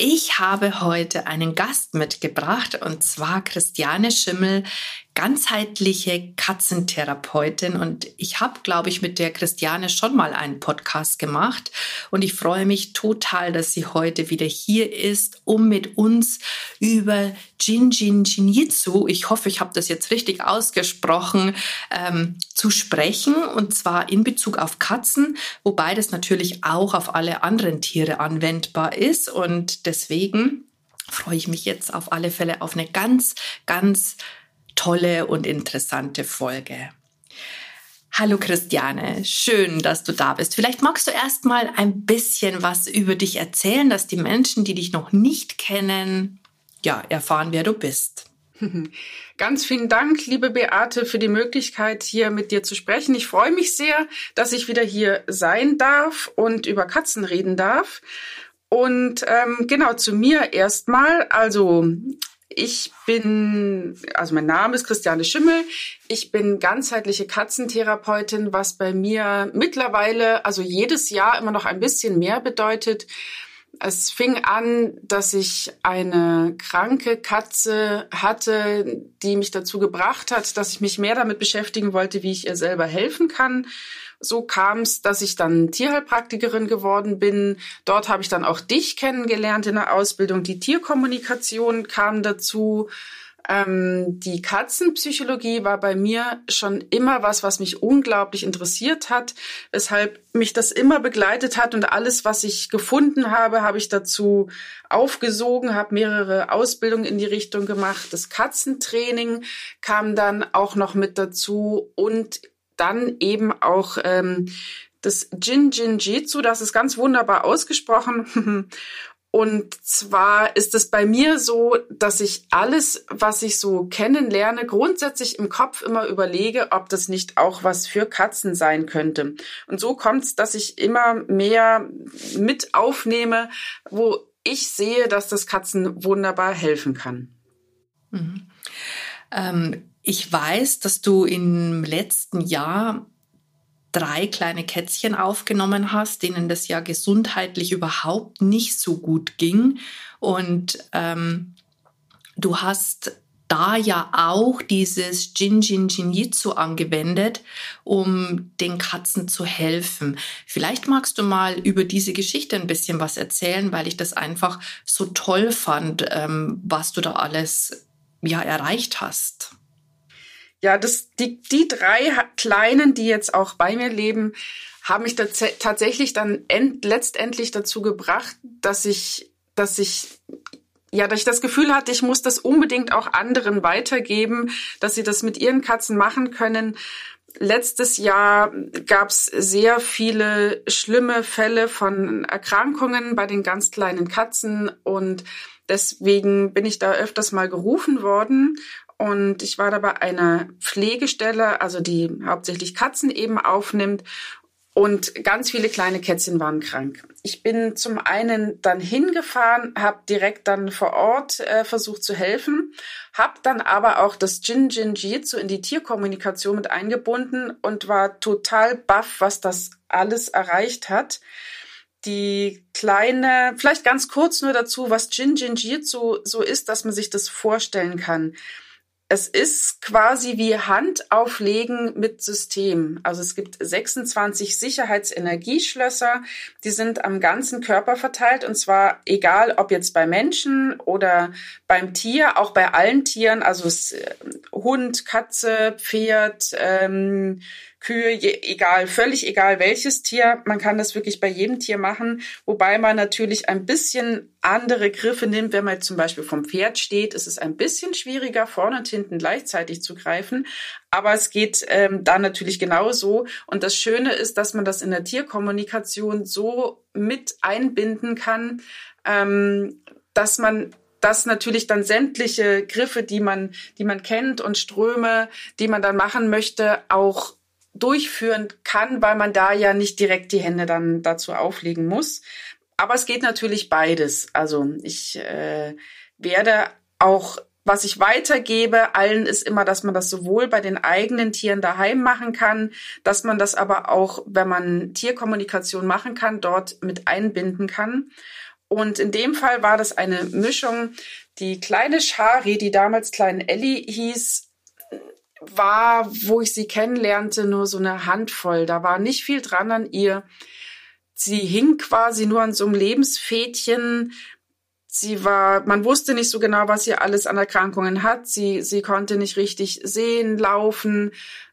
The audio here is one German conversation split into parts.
Ich habe heute einen Gast mitgebracht und zwar Christiane Schimmel, ganzheitliche Katzentherapeutin. Und ich habe, glaube ich, mit der Christiane schon mal einen Podcast gemacht. Und ich freue mich total, dass sie heute wieder hier ist, um mit uns über Jinjin Jinjitsu, ich hoffe, ich habe das jetzt richtig ausgesprochen, ähm, zu sprechen. Und zwar in Bezug auf Katzen, wobei das natürlich auch auf alle anderen Tiere anwendbar ist. Und deswegen freue ich mich jetzt auf alle Fälle auf eine ganz, ganz tolle und interessante Folge. Hallo Christiane, schön, dass du da bist. Vielleicht magst du erst mal ein bisschen was über dich erzählen, dass die Menschen, die dich noch nicht kennen, ja, erfahren, wer du bist. Ganz vielen Dank, liebe Beate, für die Möglichkeit, hier mit dir zu sprechen. Ich freue mich sehr, dass ich wieder hier sein darf und über Katzen reden darf. Und ähm, genau zu mir erstmal. Also ich bin, also mein Name ist Christiane Schimmel. Ich bin ganzheitliche Katzentherapeutin, was bei mir mittlerweile, also jedes Jahr immer noch ein bisschen mehr bedeutet. Es fing an, dass ich eine kranke Katze hatte, die mich dazu gebracht hat, dass ich mich mehr damit beschäftigen wollte, wie ich ihr selber helfen kann. So kam es, dass ich dann Tierheilpraktikerin geworden bin. Dort habe ich dann auch dich kennengelernt in der Ausbildung. Die Tierkommunikation kam dazu. Ähm, die Katzenpsychologie war bei mir schon immer was, was mich unglaublich interessiert hat, weshalb mich das immer begleitet hat und alles, was ich gefunden habe, habe ich dazu aufgesogen, habe mehrere Ausbildungen in die Richtung gemacht. Das Katzentraining kam dann auch noch mit dazu und dann eben auch ähm, das Jin Jin Jitsu, das ist ganz wunderbar ausgesprochen. Und zwar ist es bei mir so, dass ich alles, was ich so kennenlerne, grundsätzlich im Kopf immer überlege, ob das nicht auch was für Katzen sein könnte. Und so kommt es, dass ich immer mehr mit aufnehme, wo ich sehe, dass das Katzen wunderbar helfen kann. Mhm. Ähm, ich weiß, dass du im letzten Jahr drei kleine Kätzchen aufgenommen hast, denen das ja gesundheitlich überhaupt nicht so gut ging. Und ähm, du hast da ja auch dieses Jin Jin Jinjitsu angewendet, um den Katzen zu helfen. Vielleicht magst du mal über diese Geschichte ein bisschen was erzählen, weil ich das einfach so toll fand, ähm, was du da alles ja erreicht hast. Ja, das, die, die drei Kleinen, die jetzt auch bei mir leben, haben mich tatsächlich dann end, letztendlich dazu gebracht, dass ich, dass ich ja, dass ich das Gefühl hatte, ich muss das unbedingt auch anderen weitergeben, dass sie das mit ihren Katzen machen können. Letztes Jahr gab es sehr viele schlimme Fälle von Erkrankungen bei den ganz kleinen Katzen und deswegen bin ich da öfters mal gerufen worden und ich war da bei einer Pflegestelle, also die hauptsächlich Katzen eben aufnimmt. Und ganz viele kleine Kätzchen waren krank. Ich bin zum einen dann hingefahren, habe direkt dann vor Ort äh, versucht zu helfen, habe dann aber auch das Jin Jin Jitsu in die Tierkommunikation mit eingebunden und war total baff, was das alles erreicht hat. Die kleine, vielleicht ganz kurz nur dazu, was Jin Jin Jitsu so ist, dass man sich das vorstellen kann es ist quasi wie Handauflegen mit System. Also es gibt 26 Sicherheitsenergieschlösser, die sind am ganzen Körper verteilt und zwar egal, ob jetzt bei Menschen oder beim Tier, auch bei allen Tieren, also äh, Hund, Katze, Pferd, ähm, Kühe, je, egal, völlig egal welches Tier. Man kann das wirklich bei jedem Tier machen, wobei man natürlich ein bisschen andere Griffe nimmt. Wenn man zum Beispiel vom Pferd steht, ist es ein bisschen schwieriger, vorne und hinten gleichzeitig zu greifen. Aber es geht ähm, da natürlich genauso. Und das Schöne ist, dass man das in der Tierkommunikation so mit einbinden kann, ähm, dass man dass natürlich dann sämtliche Griffe, die man, die man kennt und Ströme, die man dann machen möchte, auch durchführen kann, weil man da ja nicht direkt die Hände dann dazu auflegen muss. Aber es geht natürlich beides. Also ich äh, werde auch was ich weitergebe allen ist immer, dass man das sowohl bei den eigenen Tieren daheim machen kann, dass man das aber auch, wenn man Tierkommunikation machen kann, dort mit einbinden kann. Und in dem Fall war das eine Mischung. Die kleine Shari, die damals kleinen Ellie hieß, war, wo ich sie kennenlernte, nur so eine Handvoll. Da war nicht viel dran an ihr. Sie hing quasi nur an so einem Lebensfädchen, Sie war, man wusste nicht so genau, was sie alles an Erkrankungen hat. Sie, sie konnte nicht richtig sehen, laufen.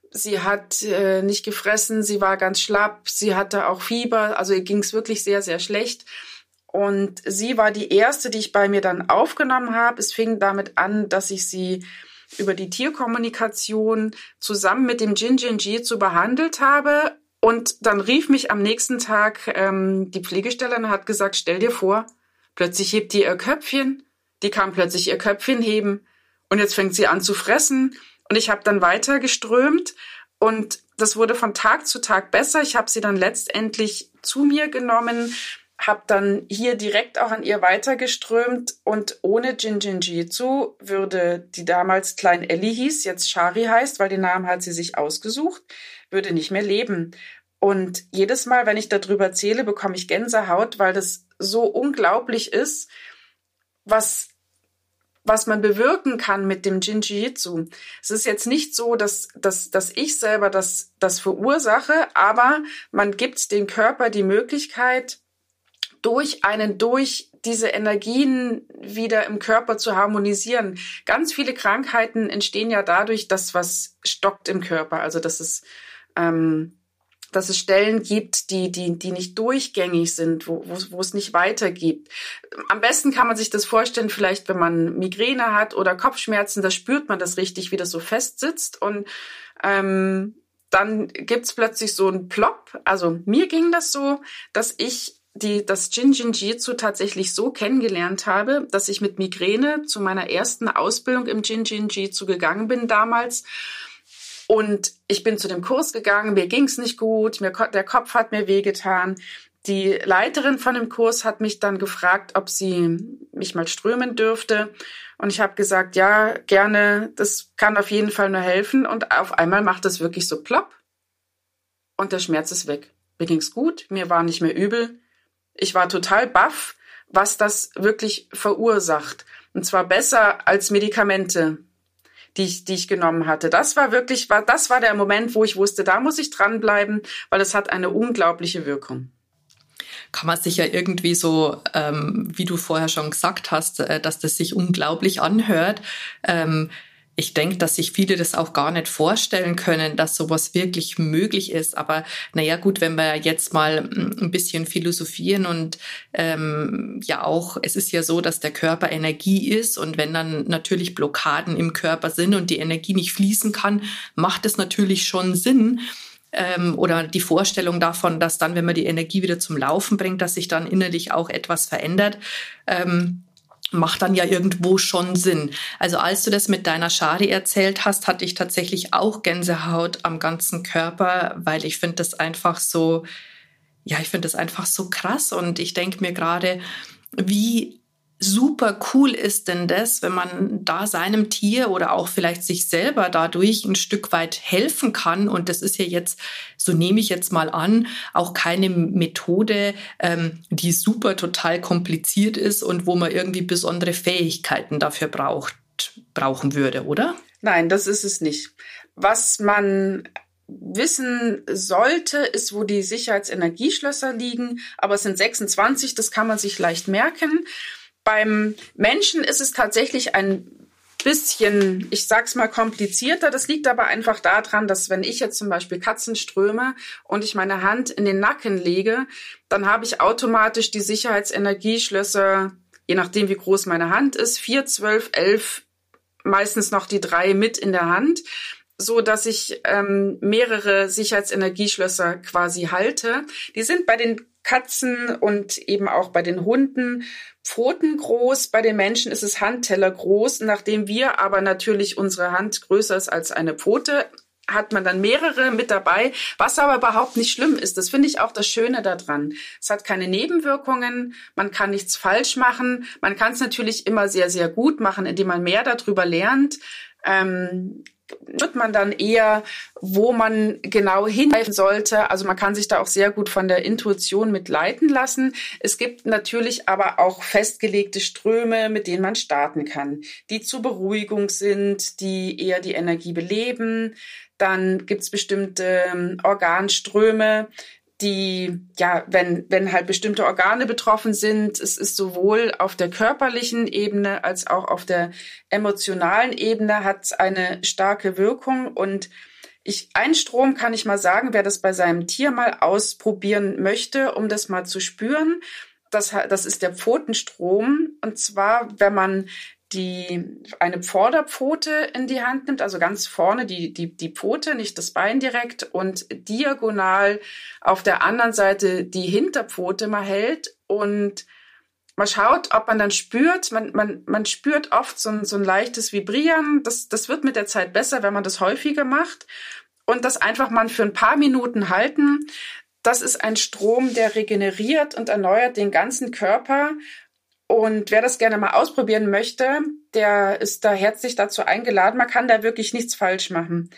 Sie hat äh, nicht gefressen. Sie war ganz schlapp. Sie hatte auch Fieber. Also ihr ging es wirklich sehr, sehr schlecht. Und sie war die erste, die ich bei mir dann aufgenommen habe. Es fing damit an, dass ich sie über die Tierkommunikation zusammen mit dem Jinjin Jitsu behandelt habe. Und dann rief mich am nächsten Tag ähm, die Pflegestellerin und hat gesagt, stell dir vor, Plötzlich hebt die ihr Köpfchen, die kann plötzlich ihr Köpfchen heben und jetzt fängt sie an zu fressen und ich habe dann weiter geströmt und das wurde von Tag zu Tag besser. Ich habe sie dann letztendlich zu mir genommen, habe dann hier direkt auch an ihr weitergeströmt und ohne Jinjinjitsu würde die damals Klein Ellie hieß, jetzt Shari heißt, weil den Namen hat sie sich ausgesucht, würde nicht mehr leben. Und jedes Mal, wenn ich darüber erzähle, bekomme ich Gänsehaut, weil das so unglaublich ist, was was man bewirken kann mit dem Jinjitsu. Es ist jetzt nicht so, dass, dass, dass ich selber das, das verursache, aber man gibt dem Körper die Möglichkeit, durch einen, durch diese Energien wieder im Körper zu harmonisieren. Ganz viele Krankheiten entstehen ja dadurch, dass was stockt im Körper. Also, dass es ähm, dass es Stellen gibt, die, die, die nicht durchgängig sind, wo, wo, es nicht weitergibt. Am besten kann man sich das vorstellen, vielleicht wenn man Migräne hat oder Kopfschmerzen, da spürt man das richtig, wie das so fest sitzt. Und ähm, dann gibt's plötzlich so einen Plop. Also mir ging das so, dass ich die, das Jinjin Jitsu tatsächlich so kennengelernt habe, dass ich mit Migräne zu meiner ersten Ausbildung im Jinjin Jitsu gegangen bin damals und ich bin zu dem Kurs gegangen, mir ging's nicht gut, mir, der Kopf hat mir wehgetan. Die Leiterin von dem Kurs hat mich dann gefragt, ob sie mich mal strömen dürfte. Und ich habe gesagt, ja, gerne, das kann auf jeden Fall nur helfen. Und auf einmal macht es wirklich so plopp und der Schmerz ist weg. Mir ging's gut, mir war nicht mehr übel. Ich war total baff, was das wirklich verursacht. Und zwar besser als Medikamente die ich, die ich genommen hatte. Das war wirklich, war, das war der Moment, wo ich wusste, da muss ich dranbleiben, weil es hat eine unglaubliche Wirkung kann man sich ja irgendwie so, ähm, wie du vorher schon gesagt hast, äh, dass das sich unglaublich anhört. Ähm, ich denke, dass sich viele das auch gar nicht vorstellen können, dass sowas wirklich möglich ist. Aber naja, gut, wenn wir jetzt mal mm, ein bisschen philosophieren und ähm, ja auch, es ist ja so, dass der Körper Energie ist und wenn dann natürlich Blockaden im Körper sind und die Energie nicht fließen kann, macht es natürlich schon Sinn, ähm, oder die Vorstellung davon, dass dann, wenn man die Energie wieder zum Laufen bringt, dass sich dann innerlich auch etwas verändert. Ähm, macht dann ja irgendwo schon Sinn. Also als du das mit deiner Shari erzählt hast, hatte ich tatsächlich auch Gänsehaut am ganzen Körper, weil ich finde das einfach so, ja, ich finde das einfach so krass und ich denke mir gerade, wie super cool ist denn das, wenn man da seinem Tier oder auch vielleicht sich selber dadurch ein Stück weit helfen kann? Und das ist ja jetzt, so nehme ich jetzt mal an, auch keine Methode, ähm, die super total kompliziert ist und wo man irgendwie besondere Fähigkeiten dafür braucht, brauchen würde, oder? Nein, das ist es nicht. Was man wissen sollte, ist, wo die Sicherheitsenergieschlösser liegen. Aber es sind 26, das kann man sich leicht merken. Beim Menschen ist es tatsächlich ein bisschen, ich sag's mal, komplizierter. Das liegt aber einfach daran, dass wenn ich jetzt zum Beispiel Katzen ströme und ich meine Hand in den Nacken lege, dann habe ich automatisch die Sicherheitsenergieschlösser, je nachdem wie groß meine Hand ist, vier, zwölf, elf, meistens noch die drei mit in der Hand so dass ich ähm, mehrere Sicherheitsenergieschlösser quasi halte. Die sind bei den Katzen und eben auch bei den Hunden Pfoten groß, bei den Menschen ist es Handteller groß. Nachdem wir aber natürlich unsere Hand größer ist als eine Pfote, hat man dann mehrere mit dabei, was aber überhaupt nicht schlimm ist. Das finde ich auch das Schöne daran. Es hat keine Nebenwirkungen, man kann nichts falsch machen. Man kann es natürlich immer sehr, sehr gut machen, indem man mehr darüber lernt. Ähm, wird man dann eher, wo man genau hingreifen sollte. Also man kann sich da auch sehr gut von der Intuition mit leiten lassen. Es gibt natürlich aber auch festgelegte Ströme, mit denen man starten kann, die zur Beruhigung sind, die eher die Energie beleben. Dann gibt's bestimmte ähm, Organströme, die, ja, wenn, wenn halt bestimmte Organe betroffen sind, es ist sowohl auf der körperlichen Ebene als auch auf der emotionalen Ebene hat eine starke Wirkung und ich, ein Strom kann ich mal sagen, wer das bei seinem Tier mal ausprobieren möchte, um das mal zu spüren, das, das ist der Pfotenstrom. Und zwar, wenn man die eine Vorderpfote in die Hand nimmt, also ganz vorne die, die, die Pfote, nicht das Bein direkt und diagonal auf der anderen Seite die Hinterpfote mal hält und man schaut, ob man dann spürt, man, man, man spürt oft so ein, so ein leichtes Vibrieren. Das, das wird mit der Zeit besser, wenn man das häufiger macht. Und das einfach mal für ein paar Minuten halten. Das ist ein Strom, der regeneriert und erneuert den ganzen Körper und wer das gerne mal ausprobieren möchte, der ist da herzlich dazu eingeladen. Man kann da wirklich nichts falsch machen.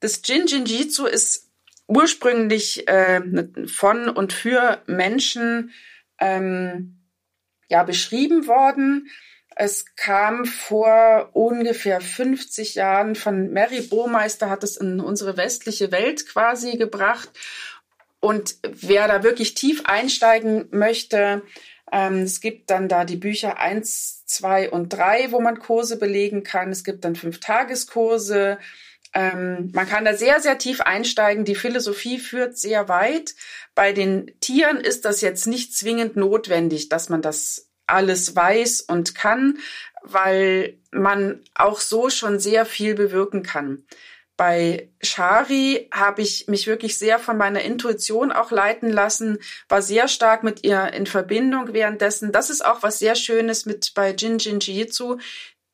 Das Jin Jin Jitsu ist ursprünglich äh, von und für Menschen ähm, ja beschrieben worden. Es kam vor ungefähr 50 Jahren von Mary Burmeister, hat es in unsere westliche Welt quasi gebracht. Und wer da wirklich tief einsteigen möchte, ähm, es gibt dann da die Bücher eins, zwei und drei, wo man Kurse belegen kann. Es gibt dann fünf Tageskurse. Ähm, man kann da sehr, sehr tief einsteigen. Die Philosophie führt sehr weit. Bei den Tieren ist das jetzt nicht zwingend notwendig, dass man das alles weiß und kann, weil man auch so schon sehr viel bewirken kann. Bei Shari habe ich mich wirklich sehr von meiner Intuition auch leiten lassen, war sehr stark mit ihr in Verbindung währenddessen. Das ist auch was sehr Schönes mit bei Jin Jin Jitsu.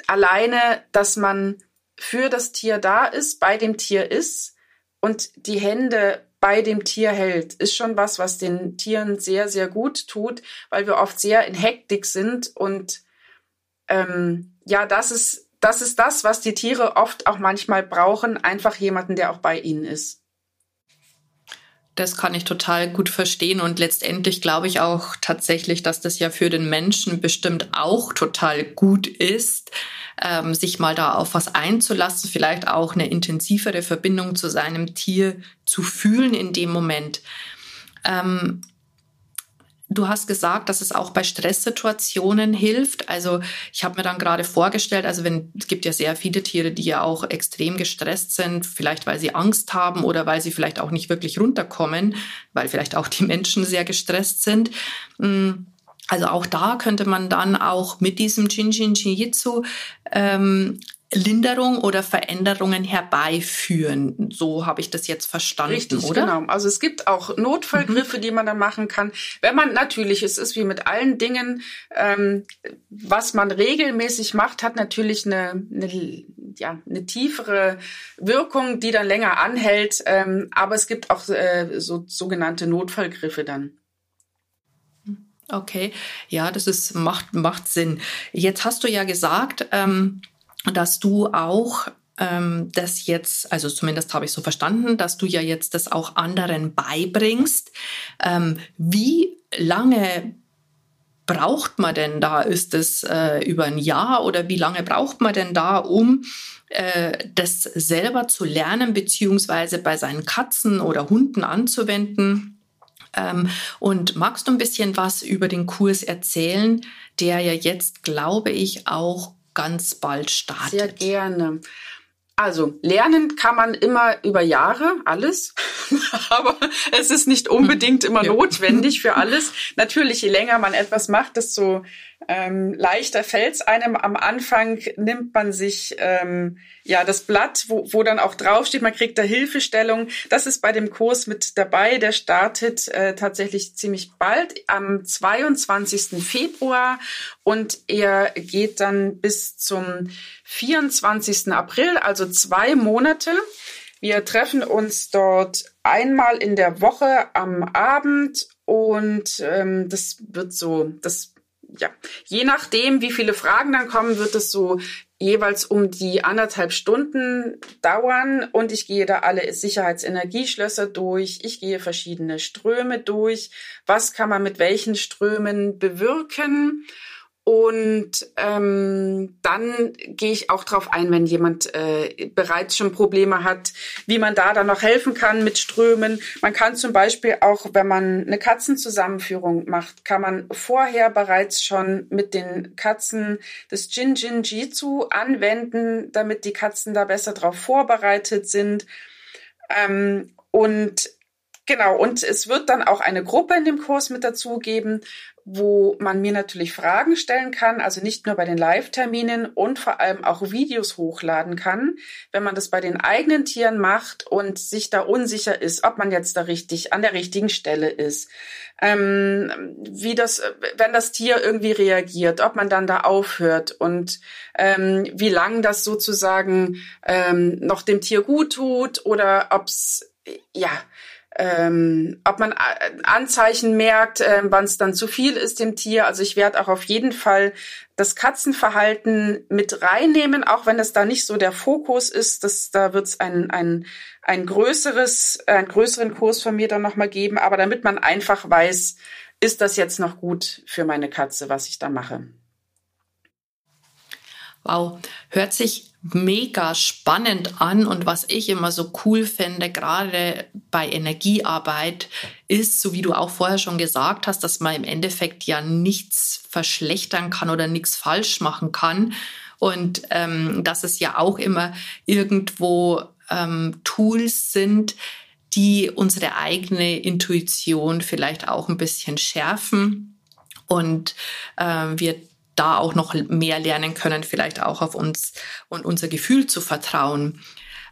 Alleine, dass man für das Tier da ist, bei dem Tier ist und die Hände bei dem Tier hält, ist schon was, was den Tieren sehr, sehr gut tut, weil wir oft sehr in Hektik sind und ähm, ja, das ist das ist das, was die Tiere oft auch manchmal brauchen, einfach jemanden, der auch bei ihnen ist. Das kann ich total gut verstehen und letztendlich glaube ich auch tatsächlich, dass das ja für den Menschen bestimmt auch total gut ist, ähm, sich mal da auf was einzulassen, vielleicht auch eine intensivere Verbindung zu seinem Tier zu fühlen in dem Moment. Ähm, Du hast gesagt, dass es auch bei Stresssituationen hilft. Also ich habe mir dann gerade vorgestellt, also wenn es gibt ja sehr viele Tiere, die ja auch extrem gestresst sind, vielleicht weil sie Angst haben oder weil sie vielleicht auch nicht wirklich runterkommen, weil vielleicht auch die Menschen sehr gestresst sind. Mm, also auch da könnte man dann auch mit diesem Jin Jin Jitsu ähm, Linderung oder Veränderungen herbeiführen. So habe ich das jetzt verstanden, Richtig, oder? Genau. Also es gibt auch Notfallgriffe, mhm. die man da machen kann. Wenn man natürlich, es ist wie mit allen Dingen, ähm, was man regelmäßig macht, hat natürlich eine, eine, ja, eine tiefere Wirkung, die dann länger anhält. Ähm, aber es gibt auch äh, so sogenannte Notfallgriffe dann. Okay, ja, das ist macht macht Sinn. Jetzt hast du ja gesagt. Ähm, dass du auch ähm, das jetzt, also zumindest habe ich so verstanden, dass du ja jetzt das auch anderen beibringst. Ähm, wie lange braucht man denn da? Ist es äh, über ein Jahr oder wie lange braucht man denn da, um äh, das selber zu lernen, beziehungsweise bei seinen Katzen oder Hunden anzuwenden? Ähm, und magst du ein bisschen was über den Kurs erzählen, der ja jetzt, glaube ich, auch ganz bald startet. Sehr gerne. Also lernen kann man immer über Jahre, alles, aber es ist nicht unbedingt immer notwendig für alles. Natürlich, je länger man etwas macht, desto ähm, leichter fällt's einem. Am Anfang nimmt man sich ähm, ja das Blatt, wo, wo dann auch draufsteht, man kriegt da Hilfestellung. Das ist bei dem Kurs mit dabei. Der startet äh, tatsächlich ziemlich bald am 22. Februar und er geht dann bis zum 24. April, also zwei Monate. Wir treffen uns dort einmal in der Woche am Abend und ähm, das wird so, das ja, je nachdem, wie viele Fragen dann kommen, wird es so jeweils um die anderthalb Stunden dauern. Und ich gehe da alle Sicherheitsenergieschlösser durch, ich gehe verschiedene Ströme durch, was kann man mit welchen Strömen bewirken und ähm, dann gehe ich auch darauf ein, wenn jemand äh, bereits schon Probleme hat, wie man da dann noch helfen kann mit Strömen. Man kann zum Beispiel auch, wenn man eine Katzenzusammenführung macht, kann man vorher bereits schon mit den Katzen das Jin Jin Jitsu anwenden, damit die Katzen da besser darauf vorbereitet sind. Ähm, und Genau, und es wird dann auch eine Gruppe in dem Kurs mit dazu geben, wo man mir natürlich Fragen stellen kann, also nicht nur bei den Live-Terminen und vor allem auch Videos hochladen kann, wenn man das bei den eigenen Tieren macht und sich da unsicher ist, ob man jetzt da richtig an der richtigen Stelle ist, ähm, wie das, wenn das Tier irgendwie reagiert, ob man dann da aufhört und ähm, wie lang das sozusagen ähm, noch dem Tier gut tut oder ob's ja ähm, ob man äh, Anzeichen merkt, äh, wann es dann zu viel ist dem Tier. Also ich werde auch auf jeden Fall das Katzenverhalten mit reinnehmen, auch wenn es da nicht so der Fokus ist. Das, da wird es ein, ein, ein größeres, einen größeren Kurs von mir dann nochmal geben. Aber damit man einfach weiß, ist das jetzt noch gut für meine Katze, was ich da mache. Wow, hört sich mega spannend an und was ich immer so cool finde, gerade bei Energiearbeit, ist, so wie du auch vorher schon gesagt hast, dass man im Endeffekt ja nichts verschlechtern kann oder nichts falsch machen kann. Und ähm, dass es ja auch immer irgendwo ähm, Tools sind, die unsere eigene Intuition vielleicht auch ein bisschen schärfen. Und äh, wir da auch noch mehr lernen können, vielleicht auch auf uns und unser Gefühl zu vertrauen.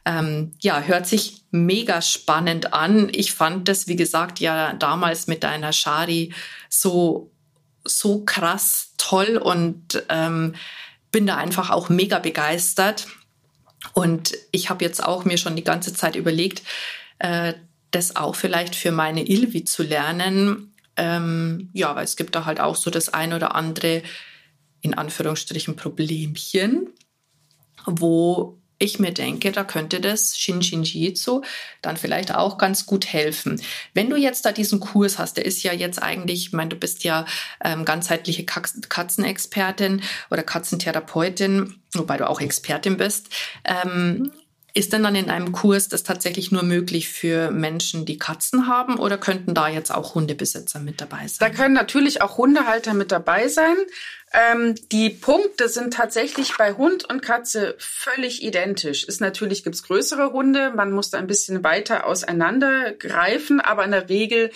Ähm, ja, hört sich mega spannend an. Ich fand das, wie gesagt, ja damals mit deiner Shari so, so krass toll und ähm, bin da einfach auch mega begeistert. Und ich habe jetzt auch mir schon die ganze Zeit überlegt, äh, das auch vielleicht für meine Ilvi zu lernen. Ähm, ja, weil es gibt da halt auch so das ein oder andere in Anführungsstrichen Problemchen, wo ich mir denke, da könnte das Shinshinjitsu dann vielleicht auch ganz gut helfen. Wenn du jetzt da diesen Kurs hast, der ist ja jetzt eigentlich, ich meine, du bist ja ähm, ganzheitliche Katzenexpertin oder Katzentherapeutin, wobei du auch Expertin bist. Ähm, ist denn dann in einem Kurs das tatsächlich nur möglich für Menschen, die Katzen haben oder könnten da jetzt auch Hundebesitzer mit dabei sein? Da können natürlich auch Hundehalter mit dabei sein. Ähm, die Punkte sind tatsächlich bei Hund und Katze völlig identisch. Ist natürlich gibt's größere Hunde, man muss da ein bisschen weiter auseinander greifen, aber in der Regel,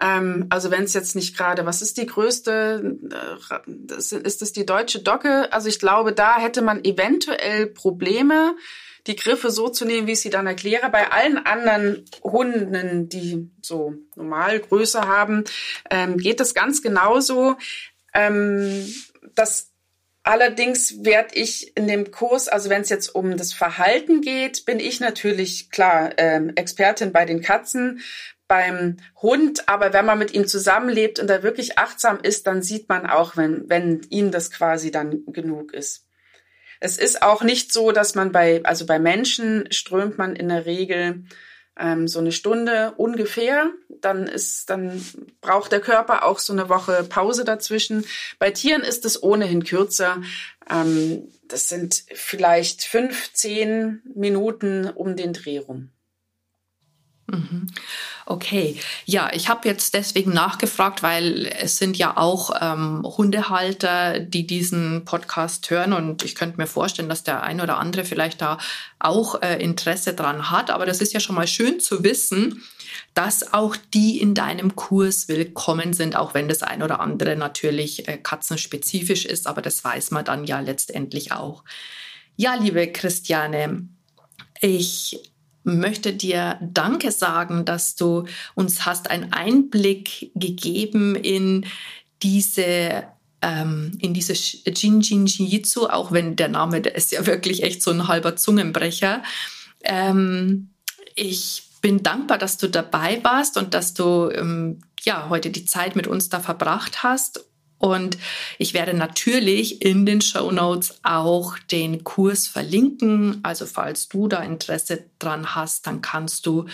ähm, also wenn es jetzt nicht gerade, was ist die größte, äh, ist das die deutsche Docke? Also ich glaube, da hätte man eventuell Probleme die Griffe so zu nehmen, wie ich sie dann erkläre. Bei allen anderen Hunden, die so normal Größe haben, ähm, geht das ganz genauso. Ähm, das Allerdings werde ich in dem Kurs, also wenn es jetzt um das Verhalten geht, bin ich natürlich klar ähm, Expertin bei den Katzen, beim Hund, aber wenn man mit ihm zusammenlebt und da wirklich achtsam ist, dann sieht man auch, wenn, wenn ihm das quasi dann genug ist. Es ist auch nicht so, dass man bei, also bei Menschen strömt man in der Regel ähm, so eine Stunde ungefähr. Dann ist, dann braucht der Körper auch so eine Woche Pause dazwischen. Bei Tieren ist es ohnehin kürzer. Ähm, das sind vielleicht fünf, zehn Minuten um den Dreh rum. Mhm. Okay, ja, ich habe jetzt deswegen nachgefragt, weil es sind ja auch ähm, Hundehalter, die diesen Podcast hören und ich könnte mir vorstellen, dass der ein oder andere vielleicht da auch äh, Interesse dran hat. Aber das ist ja schon mal schön zu wissen, dass auch die in deinem Kurs willkommen sind, auch wenn das ein oder andere natürlich äh, katzenspezifisch ist. Aber das weiß man dann ja letztendlich auch. Ja, liebe Christiane, ich möchte dir Danke sagen, dass du uns hast einen Einblick gegeben in diese ähm, in diese Jinjin Jitsu, auch wenn der Name, der ist ja wirklich echt so ein halber Zungenbrecher. Ähm, ich bin dankbar, dass du dabei warst und dass du ähm, ja heute die Zeit mit uns da verbracht hast und ich werde natürlich in den Show Notes auch den Kurs verlinken. Also falls du da Interesse dran hast, dann kannst du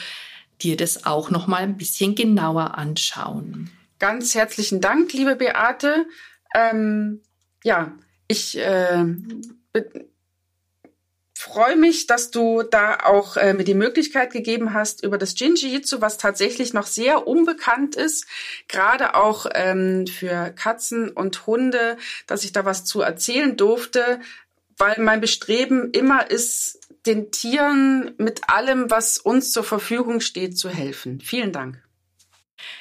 dir das auch noch mal ein bisschen genauer anschauen. Ganz herzlichen Dank, liebe Beate. Ähm, ja, ich äh, freue mich, dass du da auch äh, mir die Möglichkeit gegeben hast, über das Jinji-Jitsu, was tatsächlich noch sehr unbekannt ist, gerade auch ähm, für Katzen und Hunde, dass ich da was zu erzählen durfte, weil mein Bestreben immer ist, den Tieren mit allem, was uns zur Verfügung steht, zu helfen. Vielen Dank.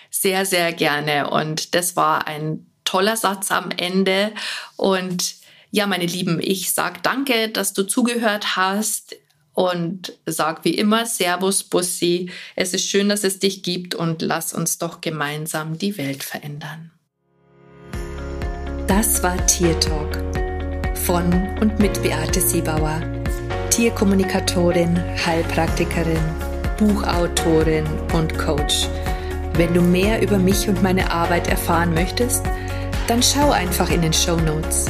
Sehr, sehr gerne. Und das war ein toller Satz am Ende. Und ja, meine Lieben, ich sag danke, dass du zugehört hast und sag wie immer Servus Bussi. Es ist schön, dass es dich gibt und lass uns doch gemeinsam die Welt verändern. Das war Tier Talk von und mit Beate Siebauer, Tierkommunikatorin, Heilpraktikerin, Buchautorin und Coach. Wenn du mehr über mich und meine Arbeit erfahren möchtest, dann schau einfach in den Show Notes.